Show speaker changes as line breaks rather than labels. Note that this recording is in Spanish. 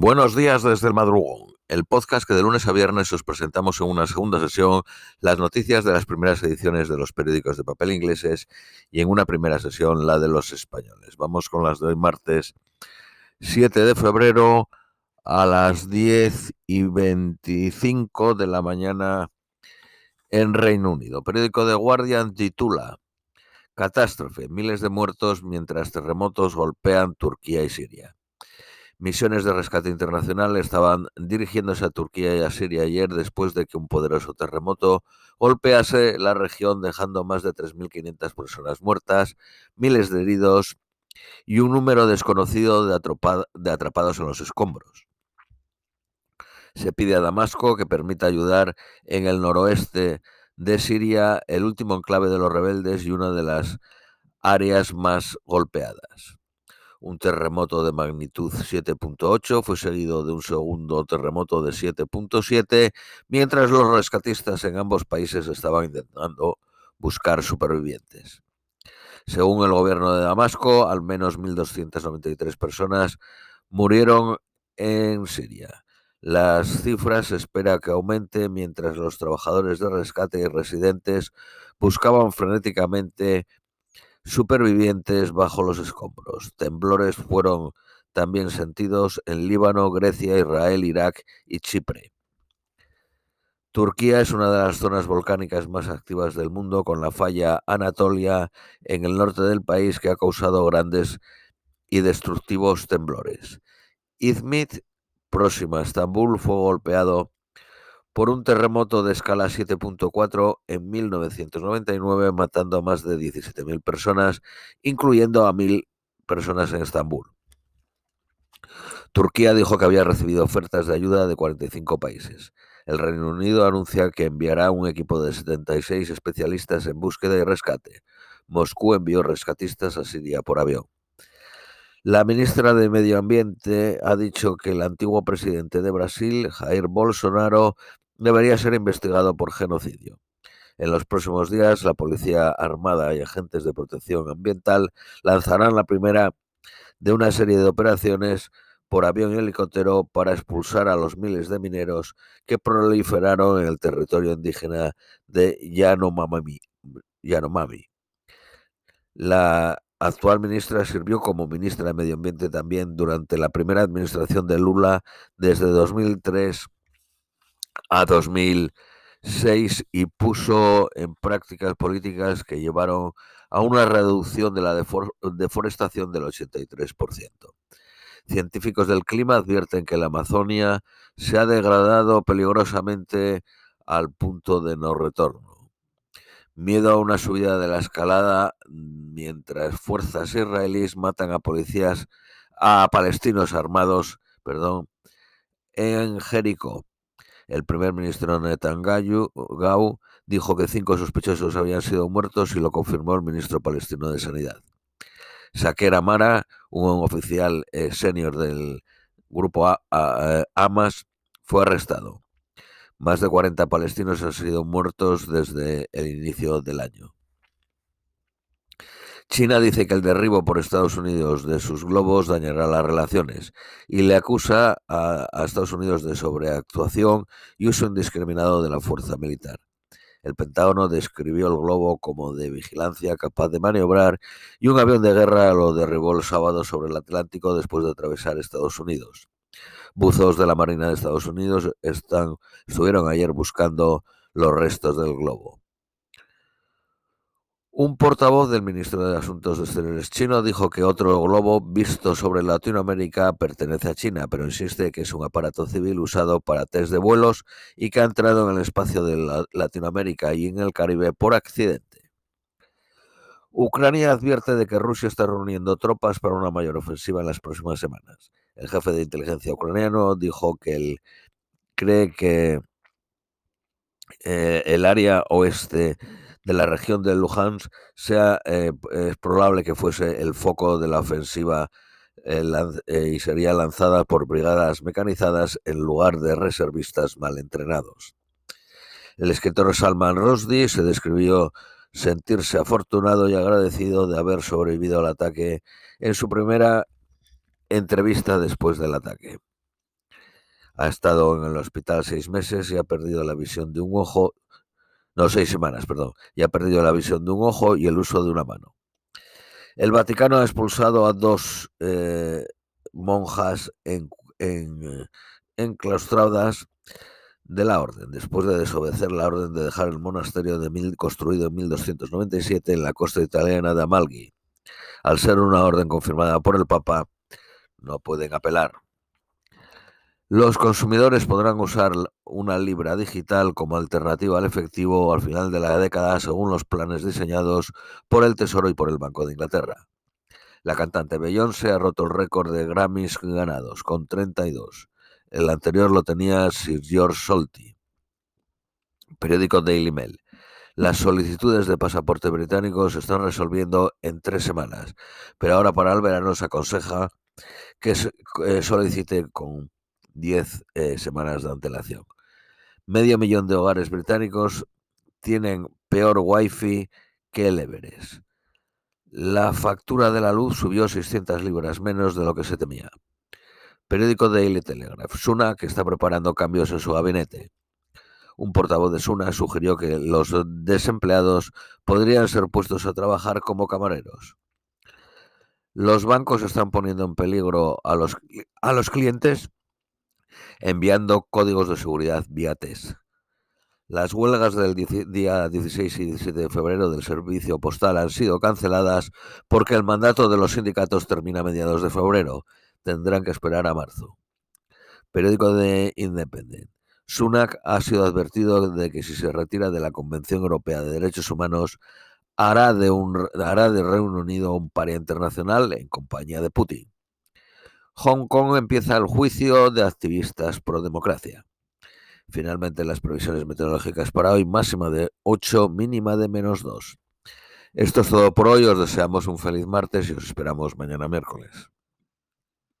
Buenos días desde el madrugón, el podcast que de lunes a viernes os presentamos en una segunda sesión las noticias de las primeras ediciones de los periódicos de papel ingleses y en una primera sesión la de los españoles. Vamos con las de hoy martes 7 de febrero a las 10 y 25 de la mañana en Reino Unido. Periódico de Guardian titula Catástrofe, miles de muertos mientras terremotos golpean Turquía y Siria. Misiones de rescate internacional estaban dirigiéndose a Turquía y a Siria ayer después de que un poderoso terremoto golpease la región dejando más de 3.500 personas muertas, miles de heridos y un número desconocido de, de atrapados en los escombros. Se pide a Damasco que permita ayudar en el noroeste de Siria, el último enclave de los rebeldes y una de las áreas más golpeadas. Un terremoto de magnitud 7.8 fue seguido de un segundo terremoto de 7.7, mientras los rescatistas en ambos países estaban intentando buscar supervivientes. Según el gobierno de Damasco, al menos 1.293 personas murieron en Siria. Las cifras se espera que aumente mientras los trabajadores de rescate y residentes buscaban frenéticamente supervivientes bajo los escombros. Temblores fueron también sentidos en Líbano, Grecia, Israel, Irak y Chipre. Turquía es una de las zonas volcánicas más activas del mundo, con la falla Anatolia en el norte del país que ha causado grandes y destructivos temblores. Izmit próxima a Estambul fue golpeado por un terremoto de escala 7.4 en 1999, matando a más de 17.000 personas, incluyendo a 1.000 personas en Estambul. Turquía dijo que había recibido ofertas de ayuda de 45 países. El Reino Unido anuncia que enviará un equipo de 76 especialistas en búsqueda y rescate. Moscú envió rescatistas a Siria por avión. La ministra de Medio Ambiente ha dicho que el antiguo presidente de Brasil, Jair Bolsonaro, debería ser investigado por genocidio. En los próximos días, la Policía Armada y agentes de protección ambiental lanzarán la primera de una serie de operaciones por avión y helicóptero para expulsar a los miles de mineros que proliferaron en el territorio indígena de Yanomami. La actual ministra sirvió como ministra de Medio Ambiente también durante la primera administración de Lula desde 2003 a 2006 y puso en prácticas políticas que llevaron a una reducción de la deforestación del 83%. Científicos del clima advierten que la Amazonia se ha degradado peligrosamente al punto de no retorno miedo a una subida de la escalada mientras fuerzas israelíes matan a policías, a palestinos armados, perdón, en Jericó. El primer ministro Netanyahu dijo que cinco sospechosos habían sido muertos y lo confirmó el ministro palestino de Sanidad. Saker Amara, un oficial eh, senior del grupo Hamas, fue arrestado. Más de 40 palestinos han sido muertos desde el inicio del año. China dice que el derribo por Estados Unidos de sus globos dañará las relaciones y le acusa a, Estados Unidos de sobreactuación y uso indiscriminado de la fuerza militar. El Pentágono describió el globo como de vigilancia capaz de maniobrar y un avión de guerra lo derribó el sábado sobre el Atlántico después de atravesar Estados Unidos. Buzos de la Marina de Estados Unidos están, estuvieron ayer buscando los restos del globo. Un portavoz del ministro de Asuntos Exteriores chino dijo que otro globo visto sobre Latinoamérica pertenece a China, pero insiste que es un aparato civil usado para test de vuelos y que ha entrado en el espacio de Latinoamérica y en el Caribe por accidente. Ucrania advierte de que Rusia está reuniendo tropas para una mayor ofensiva en las próximas semanas. El jefe de inteligencia ucraniano dijo que él cree que eh, el área oeste de la región de Luhansk sea eh, es probable que fuese el foco de la ofensiva eh, y sería lanzada por brigadas mecanizadas en lugar de reservistas mal entrenados. El escritor Salman Rushdie se describió sentirse afortunado y agradecido de haber sobrevivido al ataque en su primera entrevista después del ataque. Ha estado en el hospital seis meses y ha perdido la visión de un ojo, no, seis semanas, perdón, y ha perdido la visión de un ojo y el uso de una mano. El Vaticano ha expulsado a dos eh, monjas en, en, enclaustradas de la orden, después de desobedecer la orden de dejar el monasterio de mil, construido en 1297 en la costa italiana de Amalgui. Al ser una orden confirmada por el Papa, no pueden apelar. Los consumidores podrán usar una libra digital como alternativa al efectivo al final de la década según los planes diseñados por el Tesoro y por el Banco de Inglaterra. La cantante Beyoncé ha roto el récord de Grammys ganados, con 32. El anterior lo tenía Sir George Solti. Periódico Daily Mail. Las solicitudes de pasaporte británico se están resolviendo en tres semanas, pero ahora para el verano se aconseja que eh, solicite con 10 eh, semanas de antelación. Medio millón de hogares británicos tienen peor wifi que el Everest. La factura de la luz subió 600 libras menos de lo que se temía. Periódico Daily Telegraph. Suna, que está preparando cambios en su gabinete. Un portavoz de Suna sugirió que los desempleados podrían ser puestos a trabajar como camareros. Los bancos están poniendo en peligro a los, a los clientes enviando códigos de seguridad vía TES. Las huelgas del día 16 y 17 de febrero del servicio postal han sido canceladas porque el mandato de los sindicatos termina a mediados de febrero. Tendrán que esperar a marzo. Periódico de Independent. Sunak ha sido advertido de que si se retira de la Convención Europea de Derechos Humanos, hará de, un, hará de Reino Unido un paria internacional en compañía de Putin. Hong Kong empieza el juicio de activistas pro democracia. Finalmente las previsiones meteorológicas para hoy, máxima de 8, mínima de menos 2. Esto es todo por hoy, os deseamos un feliz martes y os esperamos mañana miércoles.